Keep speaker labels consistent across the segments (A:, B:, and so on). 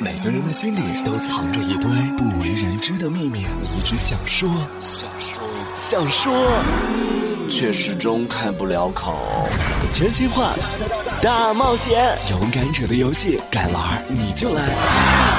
A: 每个人的心里都藏着一堆不为人知的秘密，你一直想说，想说，想说，却始终开不了口。真心话大冒险，勇敢者的游戏，敢玩你就来。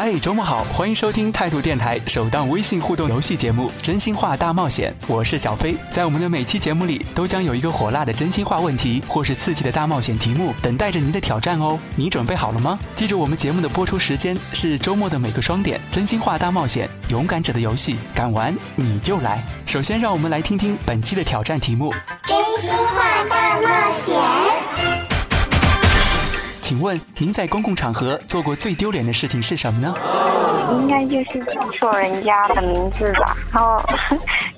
B: 嗨，周末好，欢迎收听态度电台首档微信互动游戏节目《真心话大冒险》，我是小飞。在我们的每期节目里，都将有一个火辣的真心话问题，或是刺激的大冒险题目，等待着您的挑战哦。你准备好了吗？记住，我们节目的播出时间是周末的每个双点。真心话大冒险，勇敢者的游戏，敢玩你就来。首先，让我们来听听本期的挑战题目：
C: 真心话大冒险。
B: 请问您在公共场合做过最丢脸的事情是什么呢？
D: 应该就是叫错人家的名字吧，然后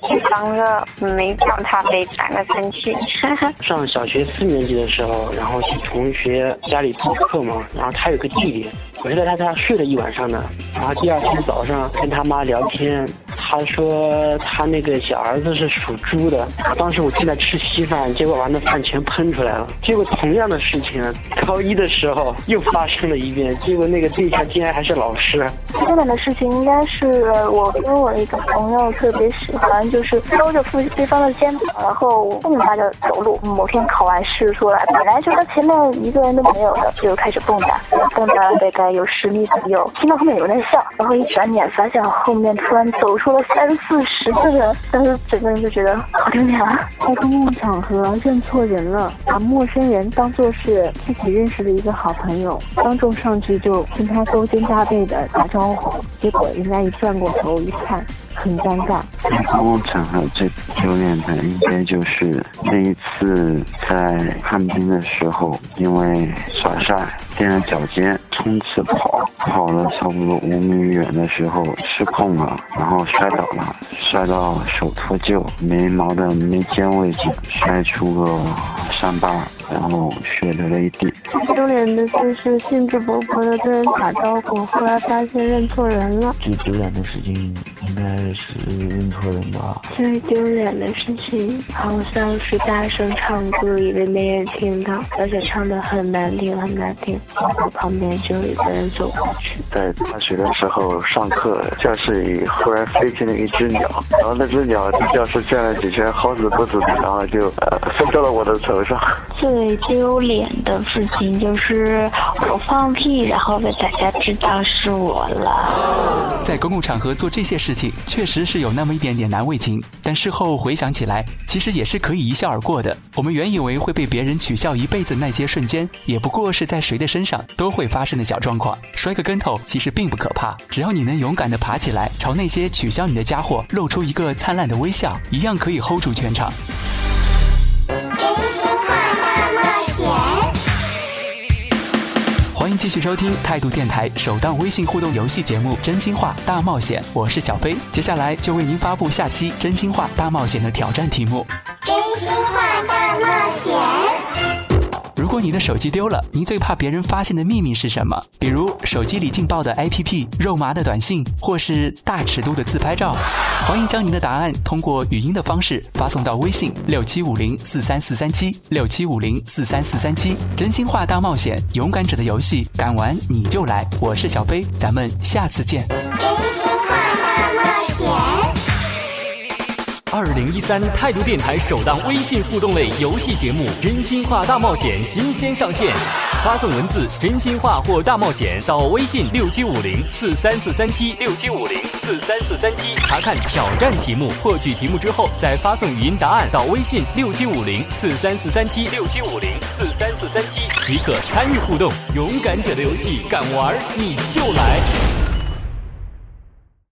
D: 就当着没叫他被占了生气。
E: 上小学四年级的时候，然后去同学家里做客嘛，然后他有个弟弟，我是在他家睡了一晚上的，然后第二天早上跟他妈聊天。他说他那个小儿子是属猪的，当时我正在吃稀饭，结果把那饭全喷出来了。结果同样的事情，高一的时候又发生了一遍，结果那个对象竟然还是老师。
D: 丢脸的事情应该是我跟我一个朋友特别喜欢，就是搂着对对方的肩膀，然后蹦跶着走路。某天考完试出来，本来就他前面一个人都没有的，就开始蹦跶，蹦跶大概有十米左右，听到后面有人在笑，然后一转眼发现后面突然走出了。三四十个人，但是整个人就觉得好丢脸啊！
F: 在公共场合认错人了，把陌生人当作是自己认识的一个好朋友，当众上去就跟他勾肩搭背的打招呼，结果人家一转过头一看。很尴尬。
G: 在公共场合最丢脸的，应该就是那一次在旱冰的时候，因为耍帅垫着脚尖冲刺跑，跑了差不多五米远的时候失控了，然后摔倒了，摔到手脱臼，眉毛的眉尖位置摔出个伤疤。然后血流了一地。
F: 最丢脸的事是兴致勃勃的跟人打招呼，后来发现认错人了。
H: 最丢脸的事情应该是认错人吧。
F: 最丢脸的事情好像是大声唱歌，以为没人听到，而且唱的很难听，很难听。然后旁边就有一个人走过去。
H: 在大学的时候上课，教室里忽然飞进了一只鸟，然后那只鸟在教室转了几圈，好死不死的，然后就呃飞到了我的头上。
F: 最最丢脸的事情就是我放屁，然后被大家知道是我了。
B: 在公共场合做这些事情，确实是有那么一点点难为情，但事后回想起来，其实也是可以一笑而过的。我们原以为会被别人取笑一辈子那些瞬间，也不过是在谁的身上都会发生的小状况。摔个跟头其实并不可怕，只要你能勇敢的爬起来，朝那些取笑你的家伙露出一个灿烂的微笑，一样可以 hold 住全场。欢迎继续收听态度电台首档微信互动游戏节目《真心话大冒险》，我是小飞，接下来就为您发布下期《真心话大冒险》的挑战题目。
C: 真心话大冒险。
B: 如果你的手机丢了，你最怕别人发现的秘密是什么？比如手机里劲爆的 APP、肉麻的短信，或是大尺度的自拍照？欢迎将您的答案通过语音的方式发送到微信六七五零四三四三七六七五零四三四三七。真心话大冒险，勇敢者的游戏，敢玩你就来！我是小飞，咱们下次见。
I: 二零一三态度电台首档微信互动类游戏节目《真心话大冒险》新鲜上线，发送文字“真心话”或“大冒险”到微信六七五零四三四三七六七五零四三四三七，查看挑战题目，获取题目之后再发送语音答案到微信六七五零四三四三七六七五零四三四三七即可参与互动。勇敢者的游戏，敢玩你就来！